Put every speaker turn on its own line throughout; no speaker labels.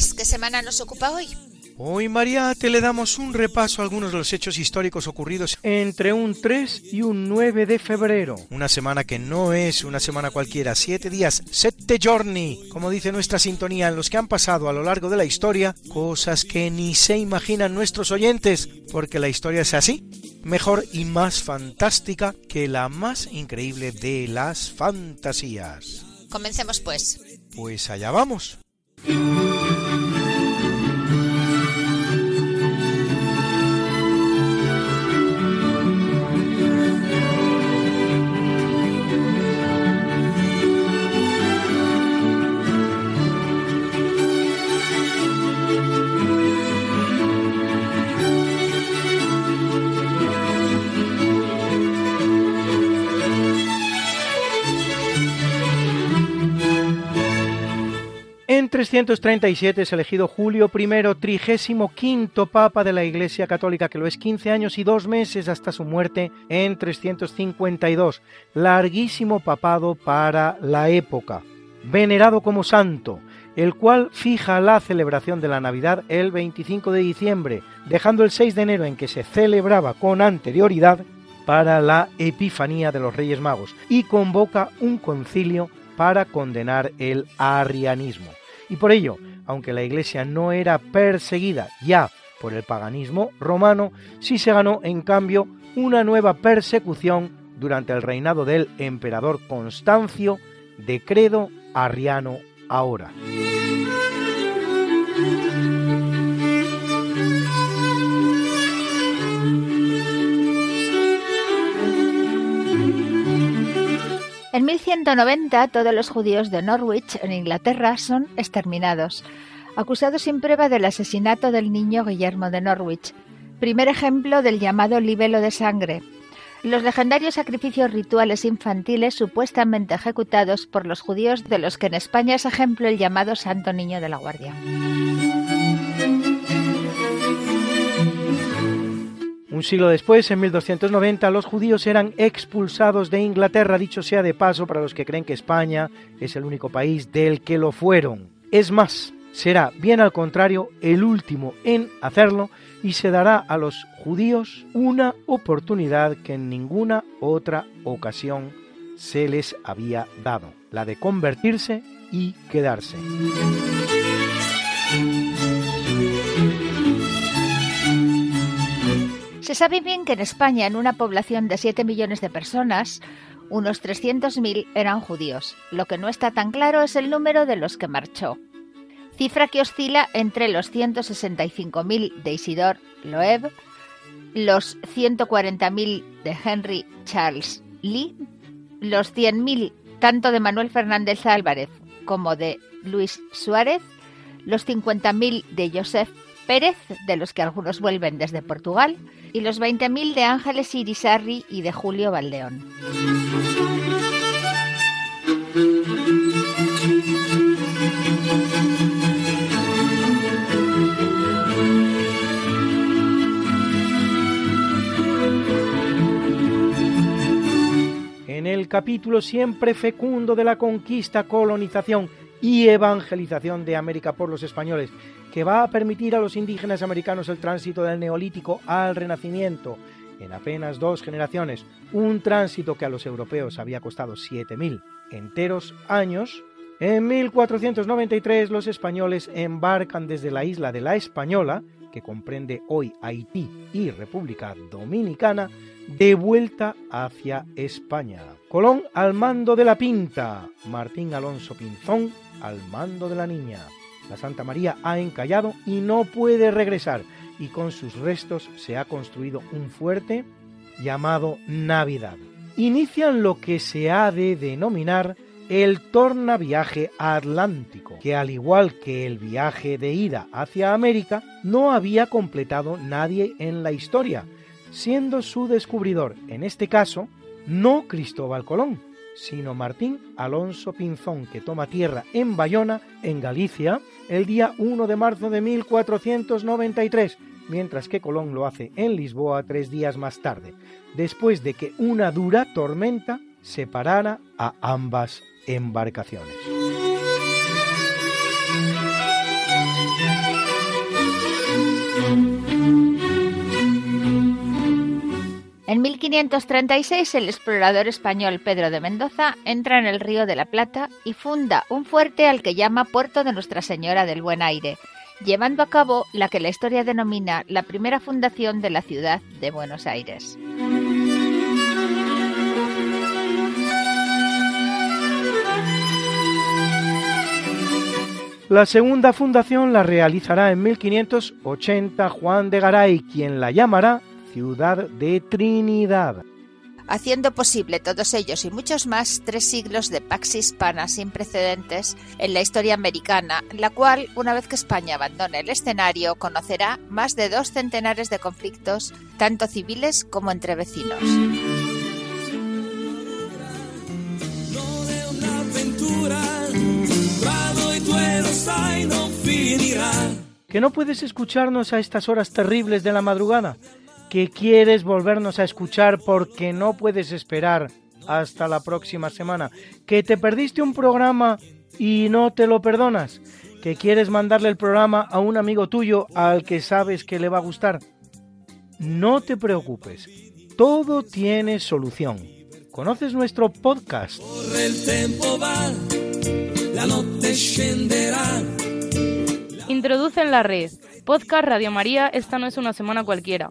Luis, ¿qué semana nos ocupa hoy?
Hoy, Mariate, le damos un repaso a algunos de los hechos históricos ocurridos entre un 3 y un 9 de febrero. Una semana que no es una semana cualquiera, siete días, sette giorni, como dice nuestra sintonía, en los que han pasado a lo largo de la historia cosas que ni se imaginan nuestros oyentes, porque la historia es así, mejor y más fantástica que la más increíble de las fantasías.
Comencemos pues.
Pues allá vamos. 337 es elegido Julio I, trigésimo quinto papa de la Iglesia Católica, que lo es 15 años y dos meses hasta su muerte en 352. Larguísimo papado para la época. Venerado como santo, el cual fija la celebración de la Navidad el 25 de diciembre, dejando el 6 de enero en que se celebraba con anterioridad para la Epifanía de los Reyes Magos y convoca un concilio para condenar el arrianismo. Y por ello, aunque la Iglesia no era perseguida ya por el paganismo romano, sí se ganó en cambio una nueva persecución durante el reinado del emperador Constancio de credo arriano ahora.
En 1190 todos los judíos de Norwich, en Inglaterra, son exterminados, acusados sin prueba del asesinato del niño Guillermo de Norwich, primer ejemplo del llamado libelo de sangre, los legendarios sacrificios rituales infantiles supuestamente ejecutados por los judíos de los que en España es ejemplo el llamado Santo Niño de la Guardia.
Un siglo después, en 1290, los judíos eran expulsados de Inglaterra, dicho sea de paso para los que creen que España es el único país del que lo fueron. Es más, será bien al contrario el último en hacerlo y se dará a los judíos una oportunidad que en ninguna otra ocasión se les había dado, la de convertirse y quedarse.
Se sabe bien que en España, en una población de 7 millones de personas, unos 300.000 eran judíos. Lo que no está tan claro es el número de los que marchó. Cifra que oscila entre los 165.000 de Isidor Loeb, los 140.000 de Henry Charles Lee, los 100.000 tanto de Manuel Fernández Álvarez como de Luis Suárez, los 50.000 de Joseph Pérez, de los que algunos vuelven desde Portugal, y los 20.000 de Ángeles Irisarri y de Julio Valdeón.
En el capítulo siempre fecundo de la conquista, colonización y evangelización de América por los españoles, que va a permitir a los indígenas americanos el tránsito del neolítico al renacimiento en apenas dos generaciones, un tránsito que a los europeos había costado 7.000 enteros años, en 1493 los españoles embarcan desde la isla de la Española, que comprende hoy Haití y República Dominicana, de vuelta hacia España. Colón al mando de la Pinta, Martín Alonso Pinzón al mando de la Niña. La Santa María ha encallado y no puede regresar, y con sus restos se ha construido un fuerte llamado Navidad. Inician lo que se ha de denominar el tornaviaje atlántico, que al igual que el viaje de ida hacia América, no había completado nadie en la historia, siendo su descubridor, en este caso, no Cristóbal Colón, sino Martín Alonso Pinzón, que toma tierra en Bayona, en Galicia, el día 1 de marzo de 1493, mientras que Colón lo hace en Lisboa tres días más tarde, después de que una dura tormenta separara a ambas embarcaciones.
En 1536 el explorador español Pedro de Mendoza entra en el río de la Plata y funda un fuerte al que llama Puerto de Nuestra Señora del Buen Aire, llevando a cabo la que la historia denomina la primera fundación de la ciudad de Buenos Aires.
La segunda fundación la realizará en 1580 Juan de Garay, quien la llamará Ciudad de Trinidad.
Haciendo posible todos ellos y muchos más tres siglos de pax hispana sin precedentes en la historia americana, la cual, una vez que España abandone el escenario, conocerá más de dos centenares de conflictos, tanto civiles como entre vecinos.
¿Que no puedes escucharnos a estas horas terribles de la madrugada? ¿Que quieres volvernos a escuchar porque no puedes esperar hasta la próxima semana? ¿Que te perdiste un programa y no te lo perdonas? ¿Que quieres mandarle el programa a un amigo tuyo al que sabes que le va a gustar? No te preocupes, todo tiene solución. ¿Conoces nuestro podcast?
la noche
Introduce en la red Podcast Radio María Esta no es una semana cualquiera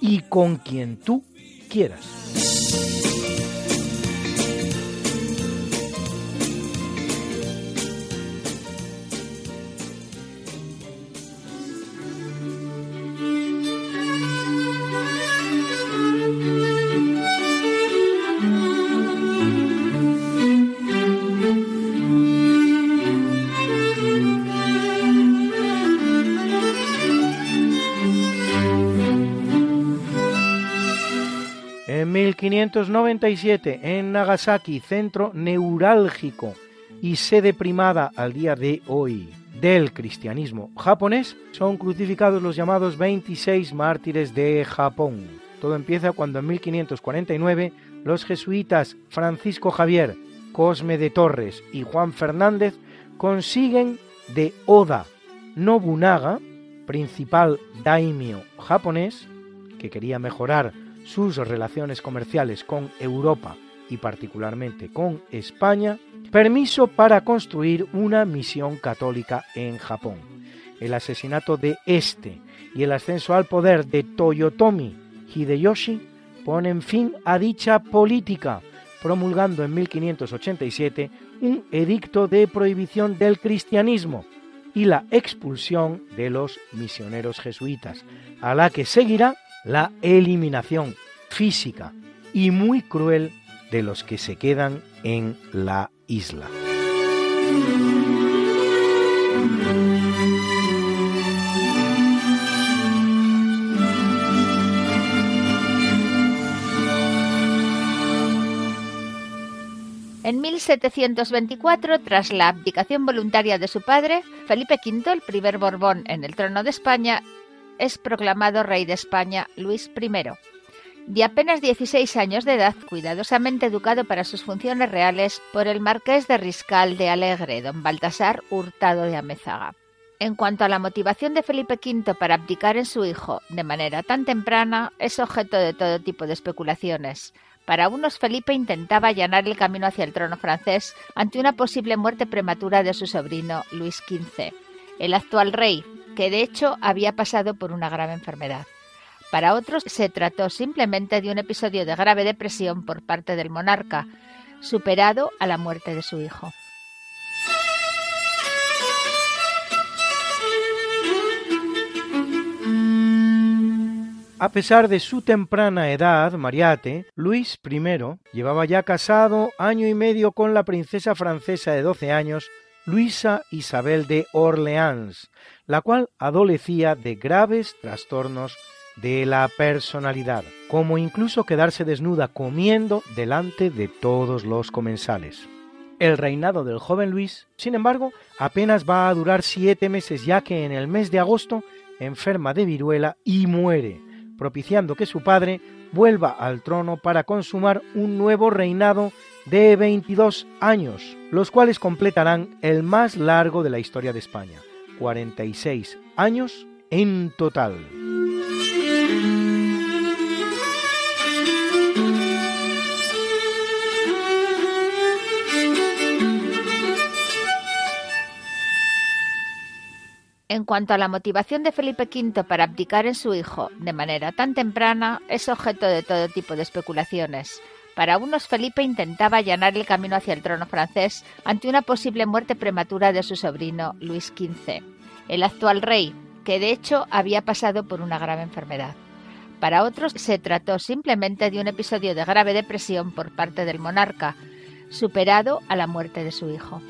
y con quien tú quieras. En 1597, en Nagasaki, centro neurálgico y sede primada al día de hoy del cristianismo japonés, son crucificados los llamados 26 mártires de Japón. Todo empieza cuando en 1549 los jesuitas Francisco Javier, Cosme de Torres y Juan Fernández consiguen de Oda Nobunaga, principal daimyo japonés, que quería mejorar sus relaciones comerciales con Europa y particularmente con España, permiso para construir una misión católica en Japón. El asesinato de este y el ascenso al poder de Toyotomi Hideyoshi ponen fin a dicha política, promulgando en 1587 un edicto de prohibición del cristianismo y la expulsión de los misioneros jesuitas, a la que seguirá la eliminación física y muy cruel de los que se quedan en la isla.
En 1724, tras la abdicación voluntaria de su padre, Felipe V, el primer Borbón en el trono de España, es proclamado rey de España Luis I. De apenas 16 años de edad, cuidadosamente educado para sus funciones reales por el marqués de Riscal de Alegre, don Baltasar Hurtado de Amezaga. En cuanto a la motivación de Felipe V para abdicar en su hijo de manera tan temprana, es objeto de todo tipo de especulaciones. Para unos, Felipe intentaba allanar el camino hacia el trono francés ante una posible muerte prematura de su sobrino Luis XV, el actual rey, que de hecho había pasado por una grave enfermedad. Para otros se trató simplemente de un episodio de grave depresión por parte del monarca, superado a la muerte de su hijo.
A pesar de su temprana edad, Mariate, Luis I llevaba ya casado año y medio con la princesa francesa de 12 años, Luisa Isabel de Orleans, la cual adolecía de graves trastornos de la personalidad, como incluso quedarse desnuda comiendo delante de todos los comensales. El reinado del joven Luis, sin embargo, apenas va a durar siete meses ya que en el mes de agosto enferma de viruela y muere, propiciando que su padre vuelva al trono para consumar un nuevo reinado de 22 años, los cuales completarán el más largo de la historia de España, 46 años en total.
En cuanto a la motivación de Felipe V para abdicar en su hijo de manera tan temprana, es objeto de todo tipo de especulaciones. Para unos, Felipe intentaba allanar el camino hacia el trono francés ante una posible muerte prematura de su sobrino Luis XV, el actual rey, que de hecho había pasado por una grave enfermedad. Para otros se trató simplemente de un episodio de grave depresión por parte del monarca, superado a la muerte de su hijo.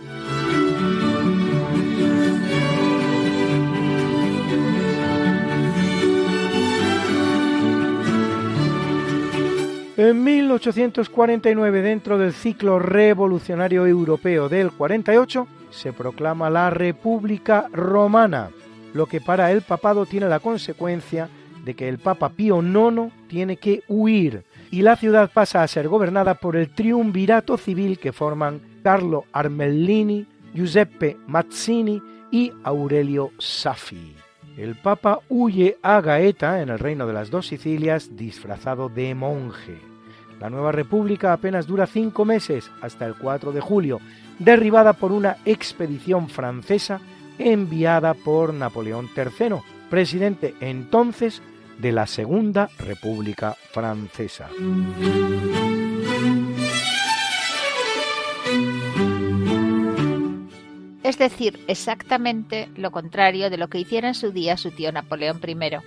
En 1849, dentro del ciclo revolucionario europeo del 48, se proclama la República Romana, lo que para el papado tiene la consecuencia de que el Papa Pío IX tiene que huir y la ciudad pasa a ser gobernada por el triunvirato civil que forman Carlo Armellini, Giuseppe Mazzini y Aurelio Saffi. El Papa huye a Gaeta, en el reino de las dos Sicilias, disfrazado de monje. La nueva república apenas dura cinco meses, hasta el 4 de julio, derribada por una expedición francesa enviada por Napoleón III, presidente entonces de la Segunda República Francesa.
Es decir, exactamente lo contrario de lo que hiciera en su día su tío Napoleón I,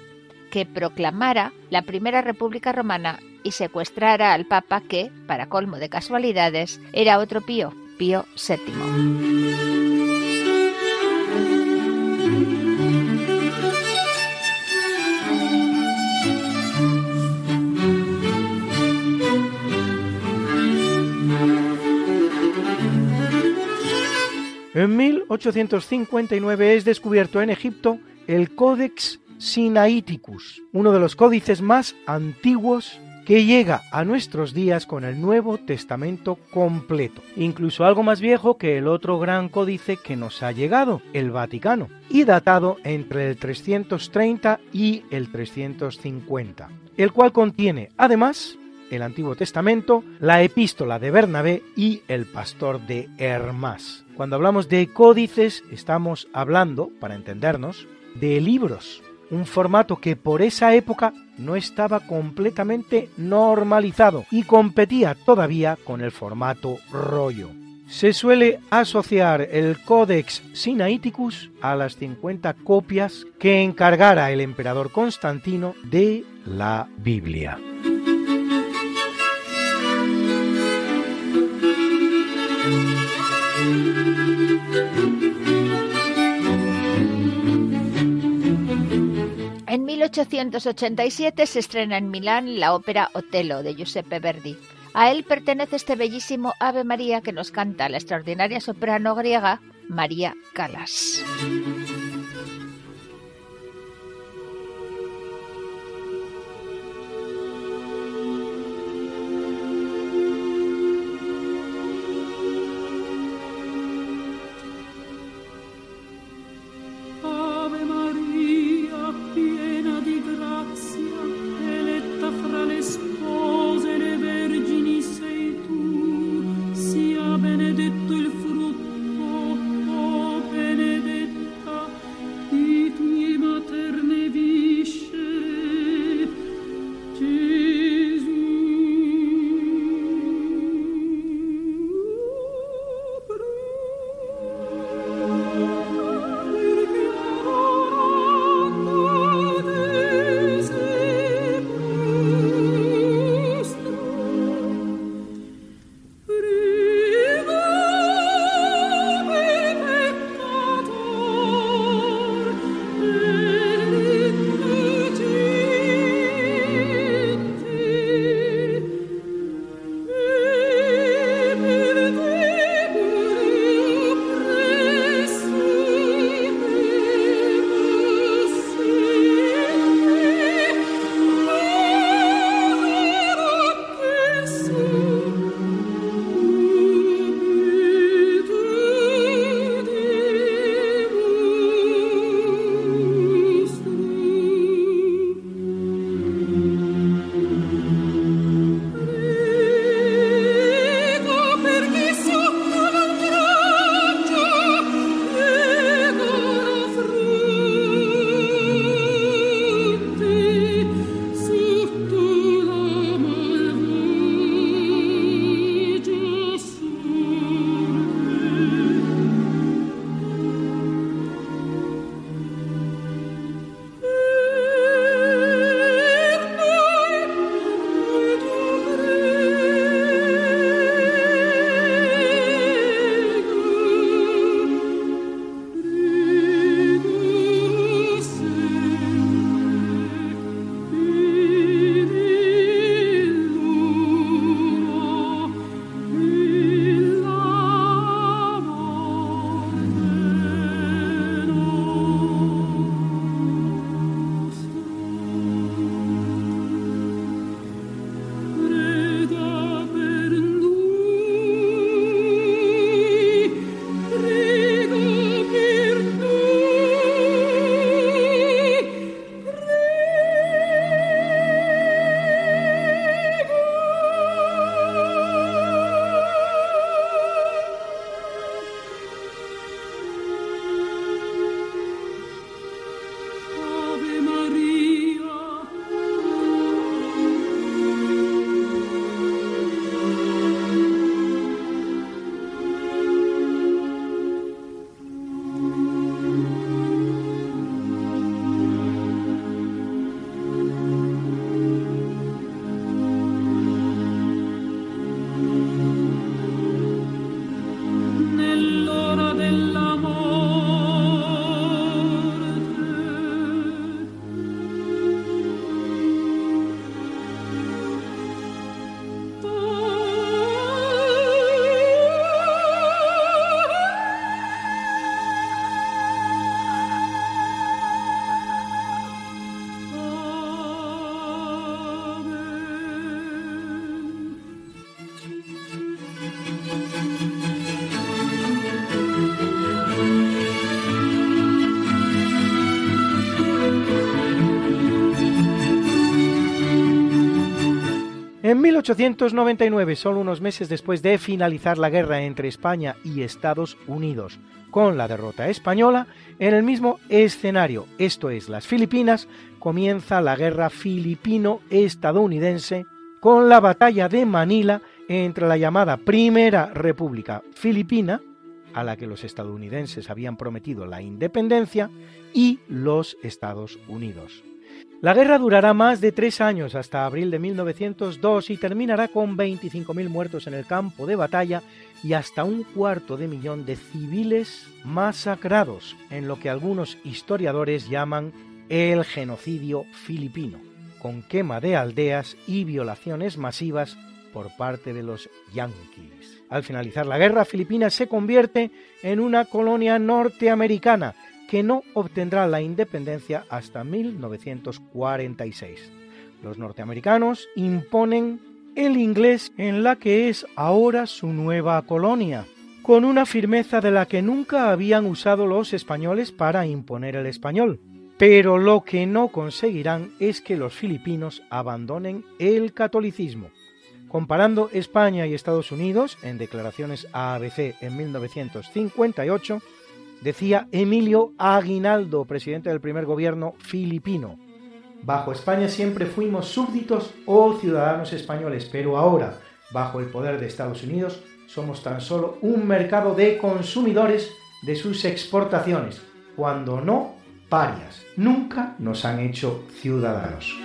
que proclamara la Primera República Romana y secuestrara al Papa que, para colmo de casualidades, era otro Pío, Pío VII.
En 1859 es descubierto en Egipto el Codex Sinaiticus, uno de los códices más antiguos que llega a nuestros días con el Nuevo Testamento completo, incluso algo más viejo que el otro gran códice que nos ha llegado, el Vaticano, y datado entre el 330 y el 350, el cual contiene además el Antiguo Testamento, la epístola de Bernabé y el pastor de Hermás. Cuando hablamos de códices estamos hablando, para entendernos, de libros, un formato que por esa época no estaba completamente normalizado y competía todavía con el formato rollo. Se suele asociar el Codex Sinaiticus a las 50 copias que encargara el emperador Constantino de la Biblia.
1887 se estrena en Milán la ópera Otello de Giuseppe Verdi. A él pertenece este bellísimo Ave María que nos canta la extraordinaria soprano griega María Calas.
1899, solo unos meses después de finalizar la guerra entre España y Estados Unidos, con la derrota española, en el mismo escenario, esto es las Filipinas, comienza la guerra filipino-estadounidense con la batalla de Manila entre la llamada Primera República Filipina, a la que los estadounidenses habían prometido la independencia, y los Estados Unidos. La guerra durará más de tres años hasta abril de 1902 y terminará con 25.000 muertos en el campo de batalla y hasta un cuarto de millón de civiles masacrados en lo que algunos historiadores llaman el genocidio filipino, con quema de aldeas y violaciones masivas por parte de los Yankees. Al finalizar la guerra, Filipinas se convierte en una colonia norteamericana que no obtendrá la independencia hasta 1946. Los norteamericanos imponen el inglés en la que es ahora su nueva colonia, con una firmeza de la que nunca habían usado los españoles para imponer el español. Pero lo que no conseguirán es que los filipinos abandonen el catolicismo. Comparando España y Estados Unidos, en declaraciones a ABC en 1958, decía Emilio Aguinaldo, presidente del primer gobierno filipino. Bajo España siempre fuimos súbditos o ciudadanos españoles, pero ahora, bajo el poder de Estados Unidos, somos tan solo un mercado de consumidores de sus exportaciones, cuando no parias. Nunca nos han hecho ciudadanos.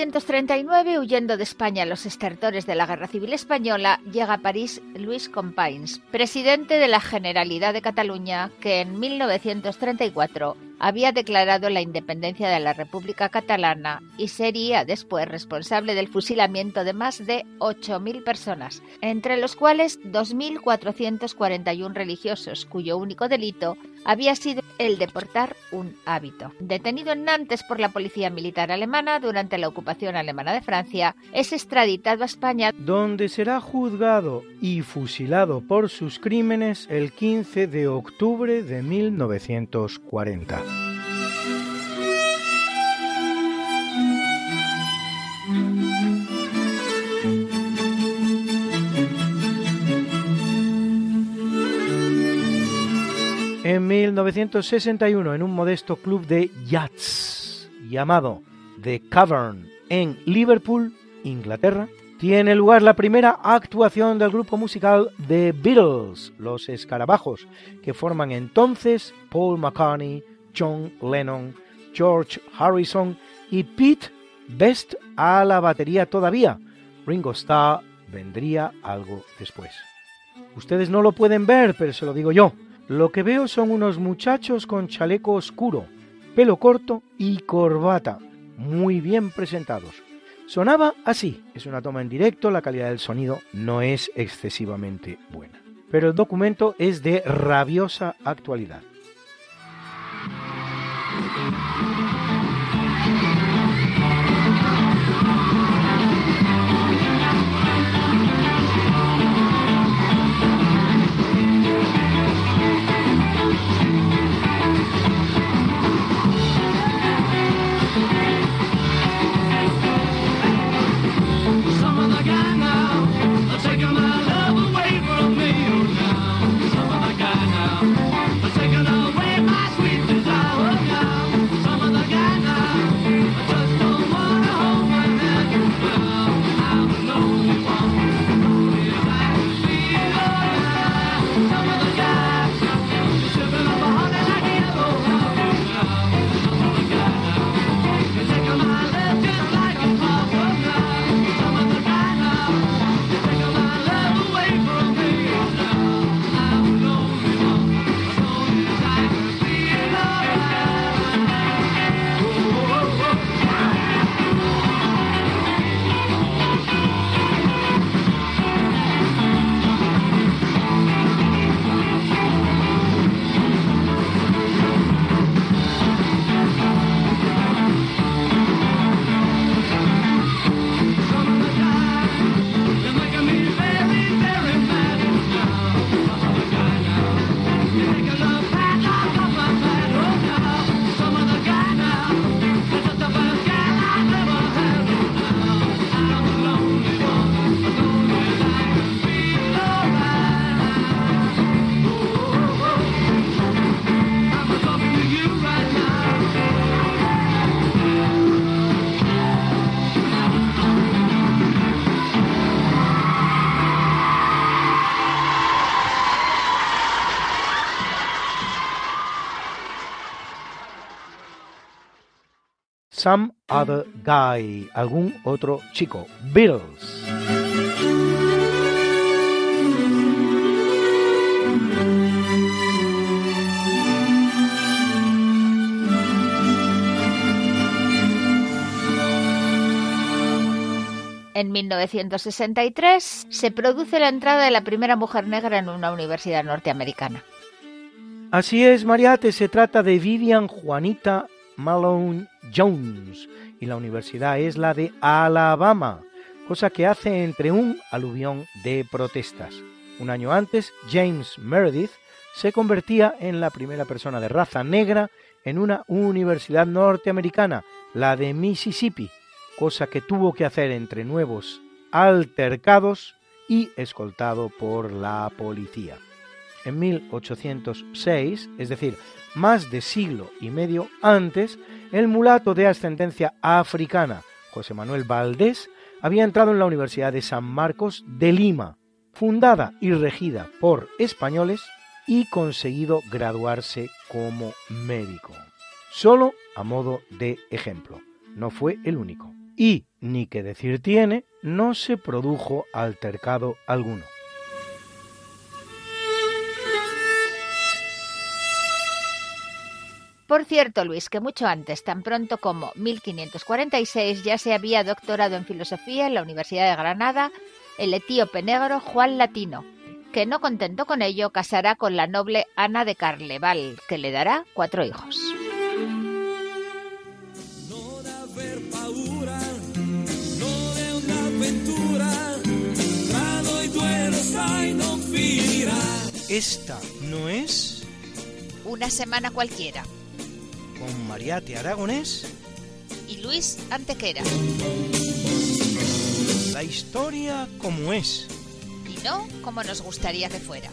1939, huyendo de España los estertores de la Guerra Civil Española, llega a París Luis Companys, presidente de la Generalidad de Cataluña, que en 1934 había declarado la independencia de la República Catalana y sería después responsable del fusilamiento de más de 8.000 personas, entre los cuales 2.441 religiosos, cuyo único delito había sido el de portar un hábito. Detenido en Nantes por la policía militar alemana durante la ocupación alemana de Francia, es extraditado a España,
donde será juzgado y fusilado por sus crímenes el 15 de octubre de 1940. En 1961, en un modesto club de yachts llamado The Cavern en Liverpool, Inglaterra, tiene lugar la primera actuación del grupo musical The Beatles, los escarabajos, que forman entonces Paul McCartney, John Lennon, George Harrison y Pete Best a la batería todavía. Ringo Starr vendría algo después. Ustedes no lo pueden ver, pero se lo digo yo. Lo que veo son unos muchachos con chaleco oscuro, pelo corto y corbata, muy bien presentados. Sonaba así, es una toma en directo, la calidad del sonido no es excesivamente buena. Pero el documento es de rabiosa actualidad. Some Other Guy, algún otro chico. Beatles.
En 1963 se produce la entrada de la primera mujer negra en una universidad norteamericana.
Así es, Mariate, se trata de Vivian Juanita Malone Jones y la universidad es la de Alabama, cosa que hace entre un aluvión de protestas. Un año antes, James Meredith se convertía en la primera persona de raza negra en una universidad norteamericana, la de Mississippi, cosa que tuvo que hacer entre nuevos altercados y escoltado por la policía. En 1806, es decir, más de siglo y medio antes, el mulato de ascendencia africana, José Manuel Valdés, había entrado en la Universidad de San Marcos de Lima, fundada y regida por españoles, y conseguido graduarse como médico. Solo a modo de ejemplo. No fue el único. Y, ni que decir tiene, no se produjo altercado alguno.
Por cierto, Luis, que mucho antes, tan pronto como 1546, ya se había doctorado en filosofía en la Universidad de Granada el etíope negro Juan Latino, que no contento con ello casará con la noble Ana de Carleval, que le dará cuatro hijos.
Esta no es
Una semana cualquiera.
Con Mariate Aragonés
Y Luis Antequera.
la historia como es.
Y no como nos gustaría que fuera.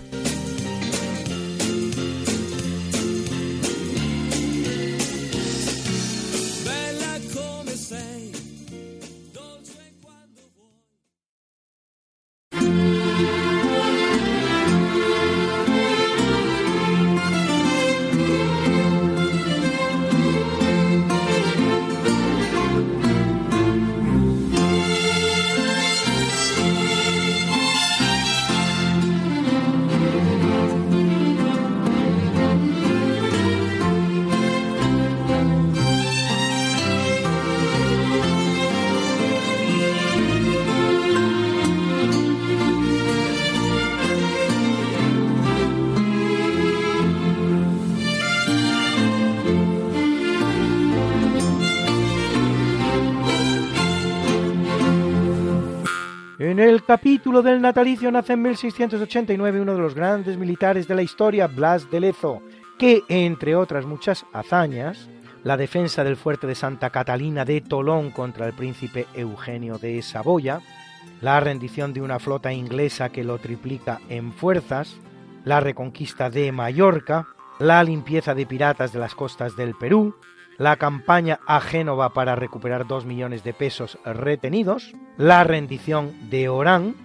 Capítulo del natalicio nace en 1689 uno de los grandes militares de la historia, Blas de Lezo, que, entre otras muchas hazañas, la defensa del fuerte de Santa Catalina de Tolón contra el príncipe Eugenio de Saboya, la rendición de una flota inglesa que lo triplica en fuerzas, la reconquista de Mallorca, la limpieza de piratas de las costas del Perú, la campaña a Génova para recuperar dos millones de pesos retenidos, la rendición de Orán,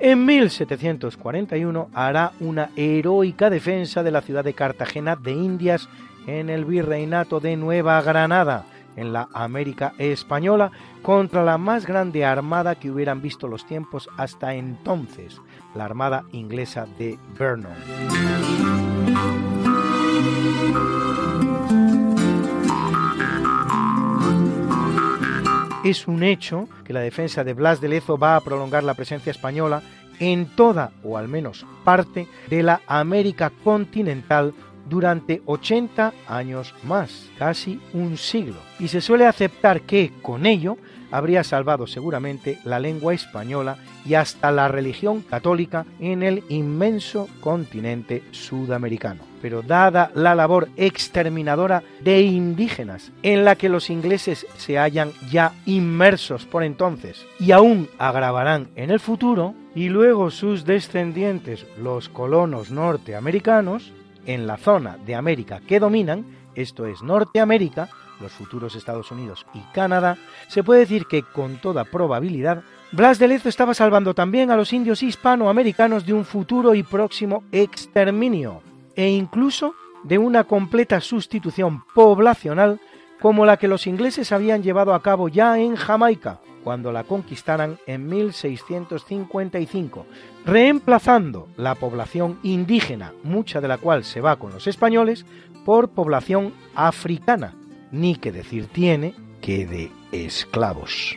en 1741 hará una heroica defensa de la ciudad de Cartagena de Indias en el virreinato de Nueva Granada, en la América española, contra la más grande armada que hubieran visto los tiempos hasta entonces, la armada inglesa de Vernon. Es un hecho que la defensa de Blas de Lezo va a prolongar la presencia española en toda, o al menos parte, de la América continental durante 80 años más, casi un siglo. Y se suele aceptar que, con ello, habría salvado seguramente la lengua española y hasta la religión católica en el inmenso continente sudamericano. Pero dada la labor exterminadora de indígenas en la que los ingleses se hallan ya inmersos por entonces y aún agravarán en el futuro, y luego sus descendientes, los colonos norteamericanos, en la zona de América que dominan, esto es Norteamérica, los futuros Estados Unidos y Canadá, se puede decir que con toda probabilidad Blas de Lezo estaba salvando también a los indios hispanoamericanos de un futuro y próximo exterminio e incluso de una completa sustitución poblacional como la que los ingleses habían llevado a cabo ya en Jamaica cuando la conquistaran en 1655, reemplazando la población indígena, mucha de la cual se va con los españoles, por población africana, ni que decir tiene que de esclavos.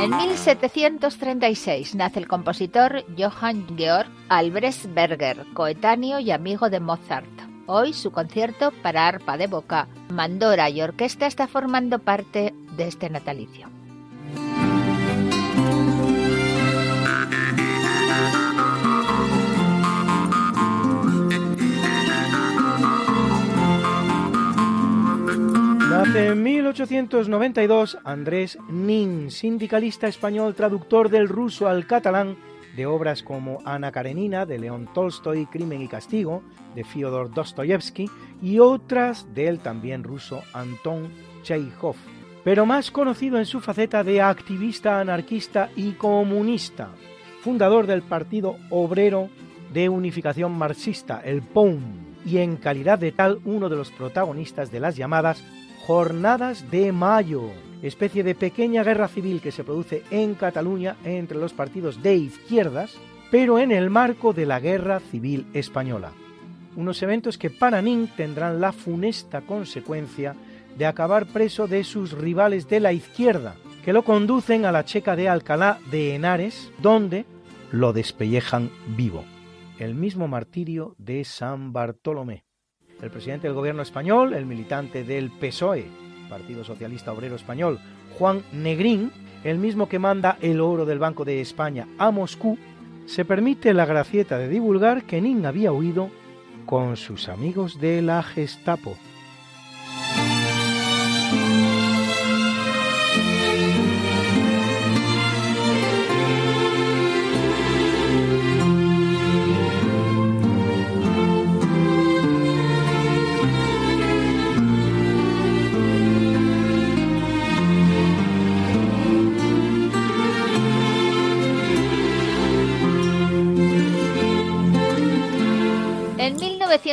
En 1736 nace el compositor Johann Georg Albrechtsberger, coetáneo y amigo de Mozart. Hoy su concierto para arpa de boca mandora y orquesta está formando parte de este natalicio.
Nace en 1892 Andrés Nin, sindicalista español traductor del ruso al catalán de obras como Ana Karenina de León Tolstoy, Crimen y Castigo de Fyodor Dostoyevsky y otras del también ruso Anton Chekhov, pero más conocido en su faceta de activista anarquista y comunista, fundador del Partido Obrero de Unificación Marxista, el POUM, y en calidad de tal uno de los protagonistas de las llamadas Jornadas de Mayo, especie de pequeña guerra civil que se produce en Cataluña entre los partidos de izquierdas, pero en el marco de la Guerra Civil Española. Unos eventos que para Nin tendrán la funesta consecuencia de acabar preso de sus rivales de la izquierda, que lo conducen a la checa de Alcalá de Henares, donde lo despellejan vivo. El mismo martirio de San Bartolomé el presidente del gobierno español, el militante del PSOE, Partido Socialista Obrero Español, Juan Negrín, el mismo que manda el oro del Banco de España a Moscú, se permite la gracieta de divulgar que Nin había huido con sus amigos de la Gestapo.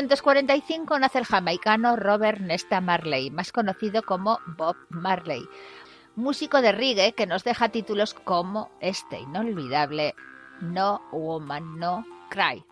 1945 nace el jamaicano Robert Nesta Marley, más conocido como Bob Marley, músico de reggae que nos deja títulos como este inolvidable No Woman No Cry.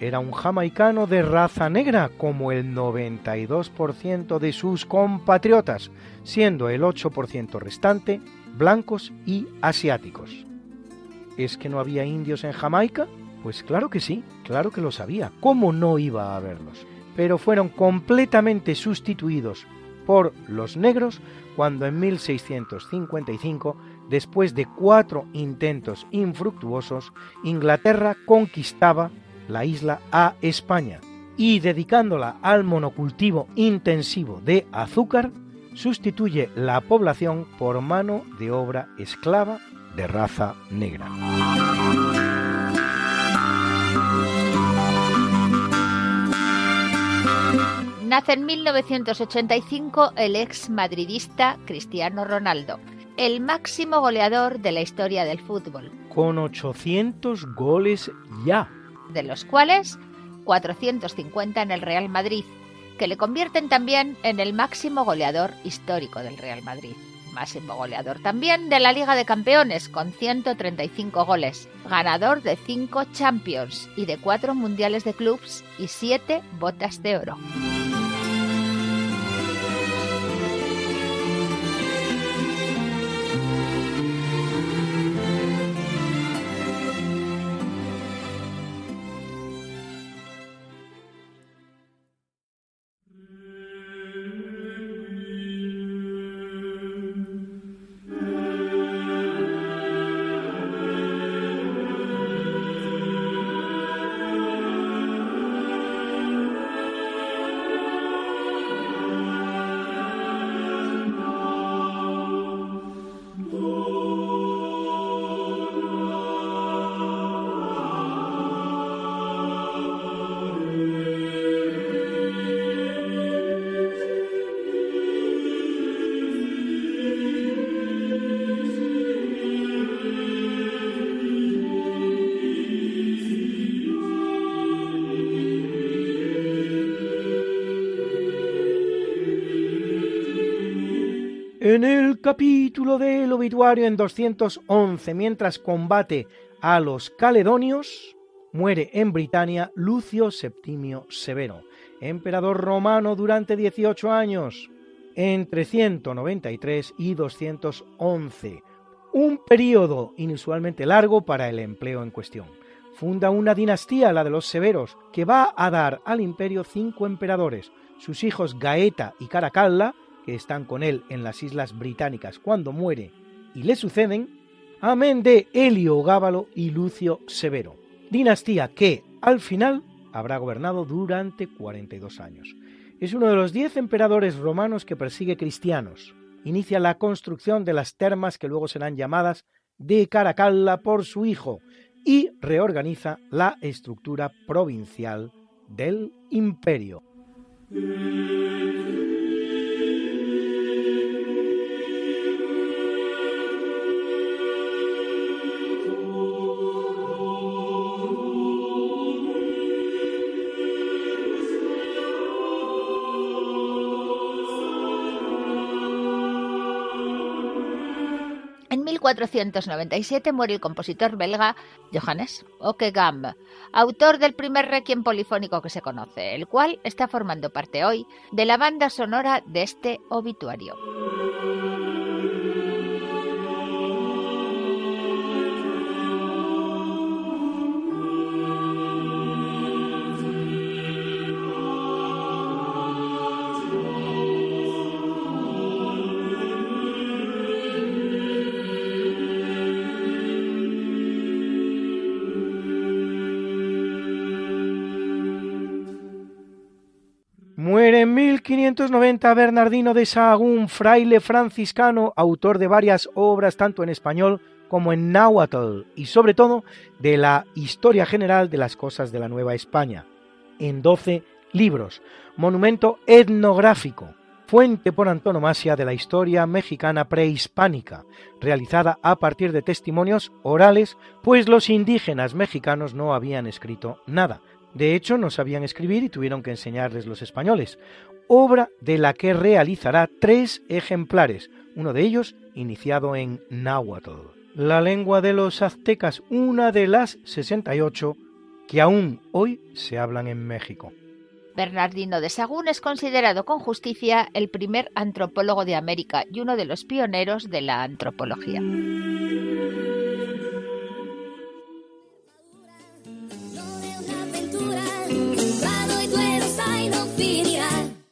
Era un jamaicano de raza negra, como el 92% de sus compatriotas, siendo el 8% restante blancos y asiáticos. ¿Es que no había indios en Jamaica? Pues claro que sí, claro que lo sabía. ¿Cómo no iba a haberlos? Pero fueron completamente sustituidos por los negros cuando en 1655 después de cuatro intentos infructuosos, Inglaterra conquistaba la isla a España y dedicándola al monocultivo intensivo de azúcar, sustituye la población por mano de obra esclava de raza negra.
Nace en 1985 el ex madridista Cristiano Ronaldo el máximo goleador de la historia del fútbol.
Con 800 goles ya.
De los cuales 450 en el Real Madrid, que le convierten también en el máximo goleador histórico del Real Madrid. Máximo goleador también de la Liga de Campeones, con 135 goles. Ganador de 5 Champions y de 4 Mundiales de Clubs y 7 botas de oro.
En el capítulo del obituario en 211, mientras combate a los caledonios, muere en Britania Lucio Septimio Severo, emperador romano durante 18 años, entre 193 y 211, un periodo inusualmente largo para el empleo en cuestión. Funda una dinastía, la de los Severos, que va a dar al imperio cinco emperadores, sus hijos Gaeta y Caracalla, que están con él en las Islas Británicas cuando muere y le suceden, amén de Helio Gábalo y Lucio Severo, dinastía que, al final, habrá gobernado durante 42 años. Es uno de los diez emperadores romanos que persigue cristianos. Inicia la construcción de las termas que luego serán llamadas de Caracalla por su hijo y reorganiza la estructura provincial del imperio.
1497 muere el compositor belga Johannes Ockeghem, autor del primer requiem polifónico que se conoce, el cual está formando parte hoy de la banda sonora de este obituario.
1590 Bernardino de Sahagún, fraile franciscano, autor de varias obras tanto en español como en náhuatl y sobre todo de la historia general de las cosas de la Nueva España, en 12 libros, monumento etnográfico, fuente por antonomasia de la historia mexicana prehispánica, realizada a partir de testimonios orales, pues los indígenas mexicanos no habían escrito nada, De hecho, no sabían escribir y tuvieron que enseñarles los españoles, obra de la que realizará tres ejemplares, uno de ellos iniciado en náhuatl, la lengua de los aztecas, una de las 68 que aún hoy se hablan en México.
Bernardino de Sagún es considerado con justicia el primer antropólogo de América y uno de los pioneros de la antropología.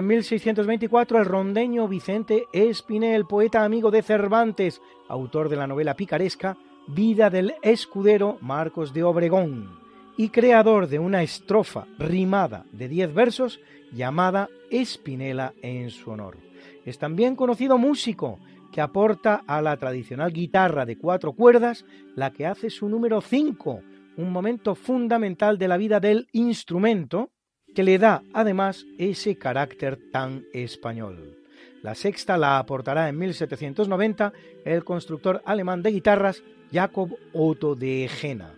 En 1624 el rondeño Vicente Espinel, poeta amigo de Cervantes, autor de la novela picaresca Vida del escudero Marcos de Obregón y creador de una estrofa rimada de diez versos llamada Espinela en su honor. Es también conocido músico que aporta a la tradicional guitarra de cuatro cuerdas la que hace su número 5, un momento fundamental de la vida del instrumento que le da además ese carácter tan español. La sexta la aportará en 1790 el constructor alemán de guitarras Jacob Otto de Egena.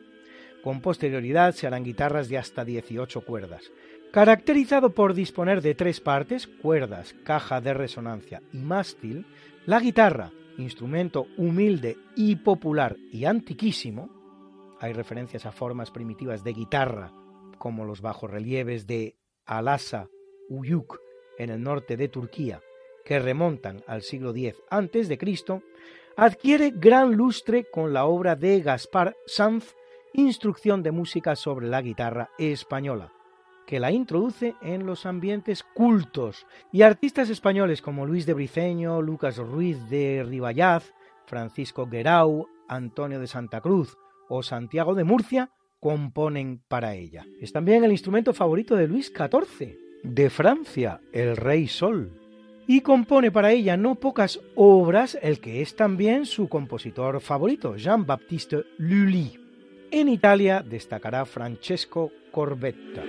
Con posterioridad se harán guitarras de hasta 18 cuerdas. Caracterizado por disponer de tres partes, cuerdas, caja de resonancia y mástil, la guitarra, instrumento humilde y popular y antiquísimo, hay referencias a formas primitivas de guitarra como los bajorrelieves de Alasa Uyuk en el norte de Turquía, que remontan al siglo X a.C., adquiere gran lustre con la obra de Gaspar Sanz, Instrucción de música sobre la guitarra española, que la introduce en los ambientes cultos y artistas españoles como Luis de Briceño, Lucas Ruiz de Ribayaz, Francisco Guerau, Antonio de Santa Cruz o Santiago de Murcia componen para ella. Es también el instrumento favorito de Luis XIV, de Francia, el Rey Sol. Y compone para ella no pocas obras, el que es también su compositor favorito, Jean-Baptiste Lully. En Italia destacará Francesco Corbetta.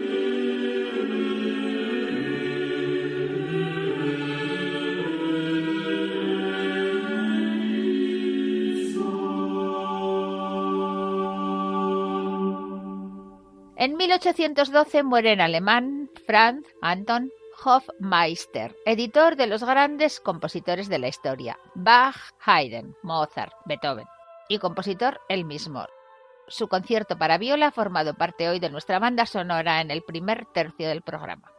En 1812 muere en alemán Franz Anton Hofmeister, editor de los grandes compositores de la historia, Bach, Haydn, Mozart, Beethoven, y compositor él mismo. Su concierto para viola ha formado parte hoy de nuestra banda sonora en el primer tercio del programa.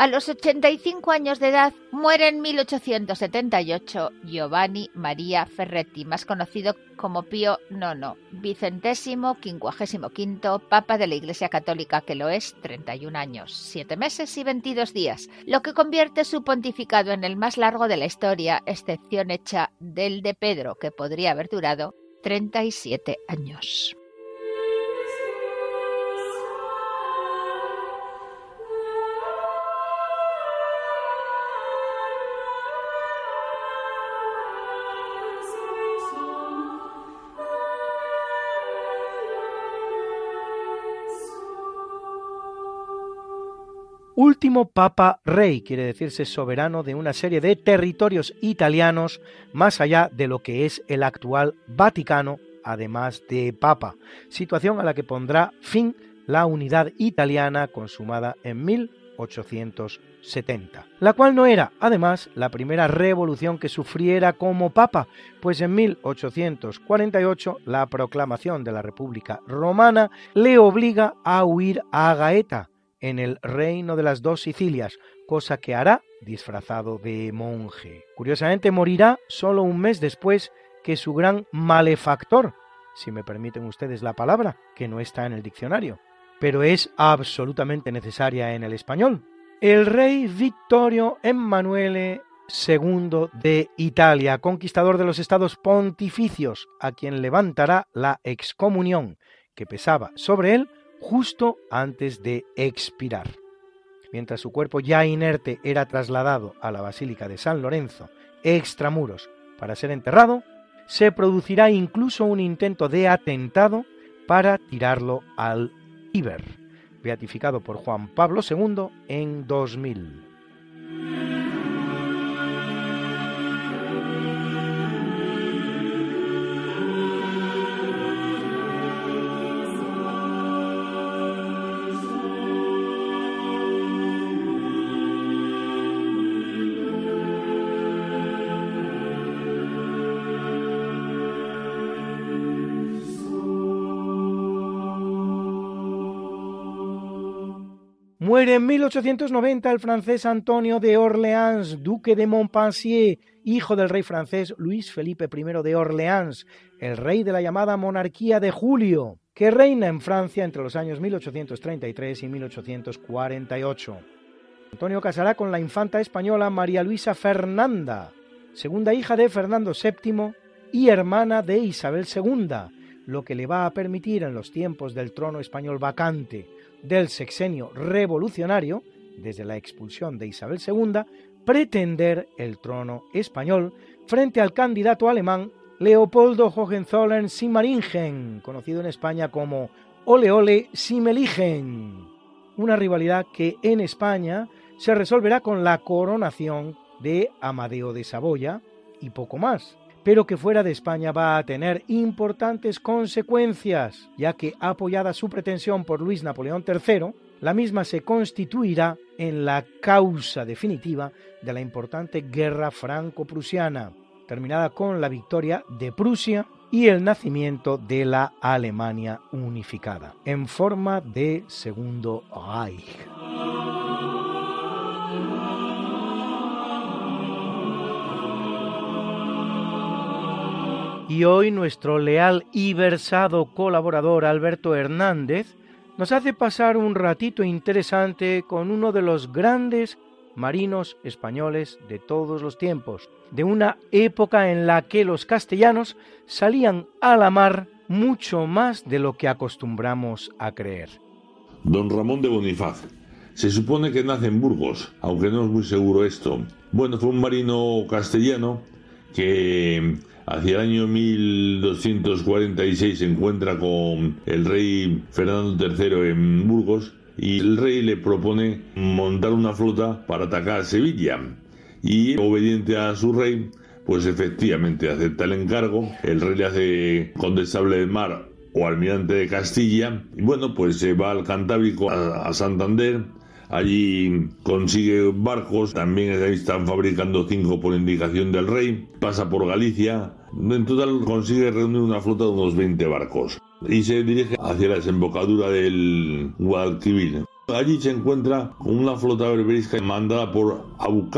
A los 85 años de edad muere en 1878 Giovanni Maria Ferretti, más conocido como Pío IX, vicentésimo quincuagésimo quinto Papa de la Iglesia Católica, que lo es 31 años, 7 meses y 22 días, lo que convierte su pontificado en el más largo de la historia, excepción hecha del de Pedro, que podría haber durado 37 años.
Último Papa Rey, quiere decirse soberano de una serie de territorios italianos más allá de lo que es el actual Vaticano, además de Papa, situación a la que pondrá fin la unidad italiana consumada en 1870, la cual no era, además, la primera revolución que sufriera como papa, pues en 1848 la proclamación de la República Romana le obliga a huir a Gaeta, en el reino de las dos Sicilias, cosa que hará disfrazado de monje. Curiosamente morirá solo un mes después que su gran malefactor, si me permiten ustedes la palabra, que no está en el diccionario, pero es absolutamente necesaria en el español. El rey Vittorio Emanuele II de Italia, conquistador de los estados pontificios, a quien levantará la excomunión que pesaba sobre él justo antes de expirar. Mientras su cuerpo ya inerte era trasladado a la Basílica de San Lorenzo, extramuros, para ser enterrado, se producirá incluso un intento de atentado para tirarlo al Iber, beatificado por Juan Pablo II en 2000. Muere en 1890 el francés Antonio de Orleans, duque de Montpensier, hijo del rey francés Luis Felipe I de Orleans, el rey de la llamada monarquía de Julio, que reina en Francia entre los años 1833 y 1848. Antonio casará con la infanta española María Luisa Fernanda, segunda hija de Fernando VII y hermana de Isabel II, lo que le va a permitir en los tiempos del trono español vacante del sexenio revolucionario, desde la expulsión de Isabel II, pretender el trono español frente al candidato alemán Leopoldo Hohenzollern-Sigmaringen, conocido en España como Ole Ole Simeligen, una rivalidad que en España se resolverá con la coronación de Amadeo de Saboya y poco más pero que fuera de España va a tener importantes consecuencias, ya que apoyada su pretensión por Luis Napoleón III, la misma se constituirá en la causa definitiva de la importante guerra franco-prusiana, terminada con la victoria de Prusia y el nacimiento de la Alemania unificada, en forma de Segundo Reich. Y hoy nuestro leal y versado colaborador Alberto Hernández nos hace pasar un ratito interesante con uno de los grandes marinos españoles de todos los tiempos, de una época en la que los castellanos salían a la mar mucho más de lo que acostumbramos a creer.
Don Ramón de Bonifaz. Se supone que nace en Burgos, aunque no es muy seguro esto. Bueno, fue un marino castellano que Hacia el año 1246 se encuentra con el rey Fernando III en Burgos y el rey le propone montar una flota para atacar Sevilla. Y obediente a su rey, pues efectivamente acepta el encargo. El rey le hace condestable del mar o almirante de Castilla. Y bueno, pues se va al Cantábrico, a, Santander. Allí consigue barcos, también están fabricando cinco por indicación del rey. Pasa por Galicia, en total consigue reunir una flota de unos 20 barcos y se dirige hacia la desembocadura del Guadalquivir. Allí se encuentra con una flota berberisca mandada por Abu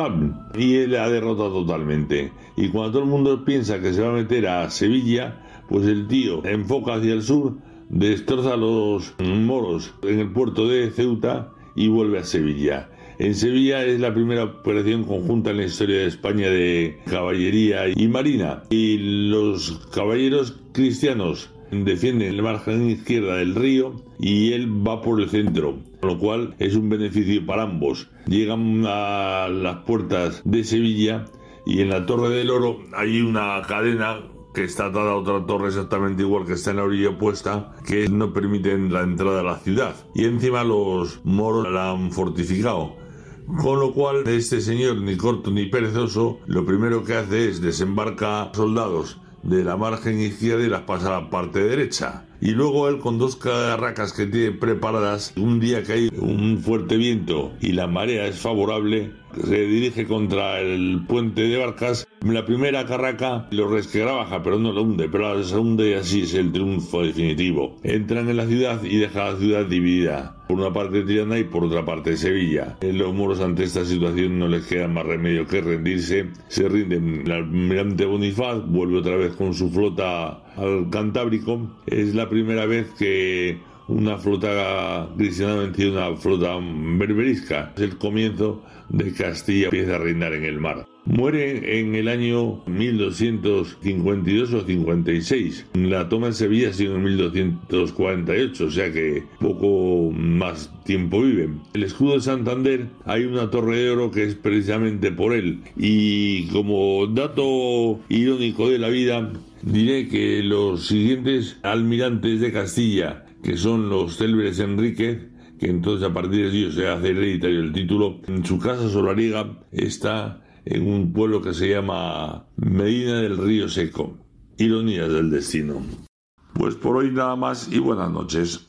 y él la derrota totalmente. Y cuando todo el mundo piensa que se va a meter a Sevilla, pues el tío enfoca hacia el sur, destroza a los moros en el puerto de Ceuta y vuelve a Sevilla. En Sevilla es la primera operación conjunta en la historia de España de caballería y marina. Y los caballeros cristianos defienden la margen izquierda del río y él va por el centro, lo cual es un beneficio para ambos. Llegan a las puertas de Sevilla y en la Torre del Oro hay una cadena que está atada a otra torre exactamente igual que está en la orilla opuesta, que no permiten la entrada a la ciudad. Y encima los moros la han fortificado. Con lo cual, este señor, ni corto ni perezoso, lo primero que hace es desembarca soldados de la margen izquierda y las pasa a la parte derecha. Y luego él con dos carracas que tiene preparadas, un día que hay un fuerte viento y la marea es favorable, se dirige contra el puente de barcas. La primera carraca lo resquegra baja, pero no lo hunde, pero la segunda y así es el triunfo definitivo. Entran en la ciudad y deja la ciudad dividida. Por una parte Tirana y por otra parte Sevilla. Los moros ante esta situación no les queda más remedio que rendirse. Se rinden. El almirante Bonifaz vuelve otra vez con su flota al Cantábrico. Es la primera vez que una flota cristiana vencido una flota berberisca. Es el comienzo de Castilla empieza a reinar en el mar. Muere en el año 1252 o 56. La toma en Sevilla ha sido en 1248, o sea que poco más tiempo vive. El escudo de Santander hay una torre de oro que es precisamente por él. Y como dato irónico de la vida, diré que los siguientes almirantes de Castilla, que son los célebres Enríquez, que entonces a partir de ellos se hace hereditario el título, en su casa solariega está en un pueblo que se llama Medina del Río Seco. Ironías del destino. Pues por hoy nada más y buenas noches.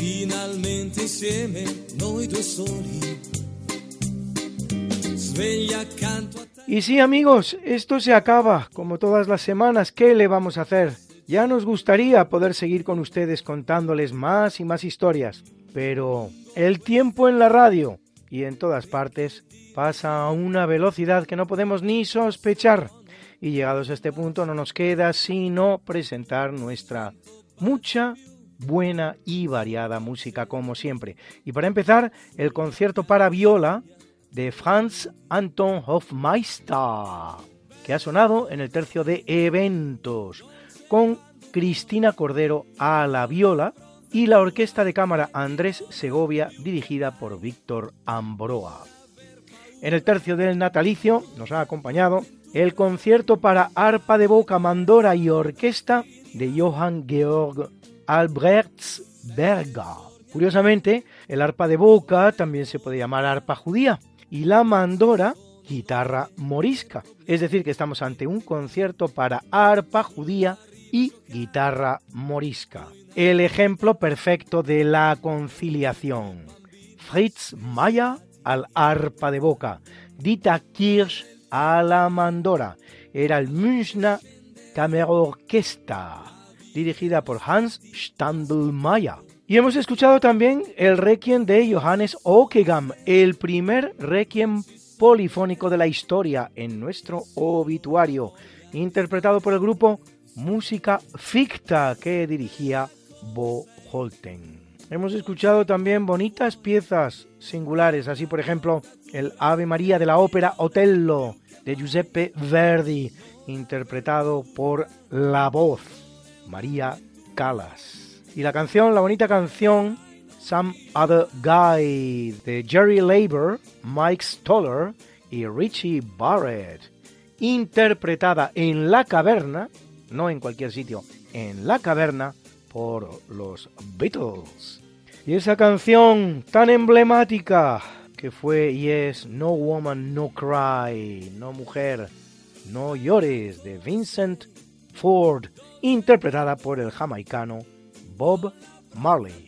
finalmente insieme noi due soli.
Y sí amigos, esto se acaba, como todas las semanas, ¿qué le vamos a hacer? Ya nos gustaría poder seguir con ustedes contándoles más y más historias, pero el tiempo en la radio y en todas partes pasa a una velocidad que no podemos ni sospechar. Y llegados a este punto no nos queda sino presentar nuestra mucha, buena y variada música como siempre. Y para empezar, el concierto para viola de Franz Anton Hofmeister, que ha sonado en el tercio de eventos, con Cristina Cordero a la viola y la orquesta de cámara Andrés Segovia dirigida por Víctor Ambroa. En el tercio del natalicio nos ha acompañado el concierto para arpa de boca, mandora y orquesta de Johann Georg Albrechtsberger. Curiosamente, el arpa de boca también se puede llamar arpa judía, y la mandora guitarra morisca. Es decir, que estamos ante un concierto para arpa judía y guitarra morisca. El ejemplo perfecto de la conciliación. Fritz Maya al arpa de boca, Dita Kirsch a la mandora. Era el Münchner Kammerorchester, dirigida por Hans Standelmeier. Y hemos escuchado también el requiem de Johannes Okegam, el primer requiem polifónico de la historia en nuestro obituario, interpretado por el grupo Música Ficta que dirigía Bo Holten. Hemos escuchado también bonitas piezas singulares, así por ejemplo el Ave María de la ópera Otello de Giuseppe Verdi, interpretado por la voz María Calas y la canción, la bonita canción Some Other Guy de Jerry Labor, Mike Stoller y Richie Barrett, interpretada en la caverna, no en cualquier sitio, en la caverna por los Beatles. Y esa canción tan emblemática que fue Yes, No Woman, No Cry, No Mujer, No Llores de Vincent Ford, interpretada por el jamaicano Bob Marley.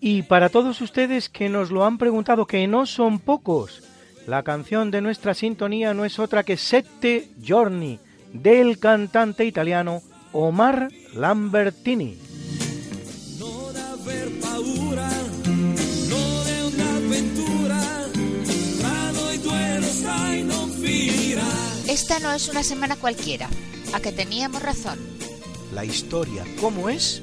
Y para todos ustedes que nos lo han preguntado, que no son pocos, la canción de nuestra sintonía no es otra que Sette Giorni del cantante italiano Omar Lambertini.
Esta no es una semana cualquiera, a que teníamos razón.
La historia, ¿cómo es?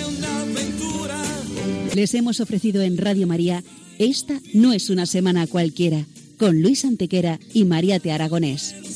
Les hemos ofrecido en Radio María Esta no es una semana cualquiera, con Luis Antequera y María Te Aragonés.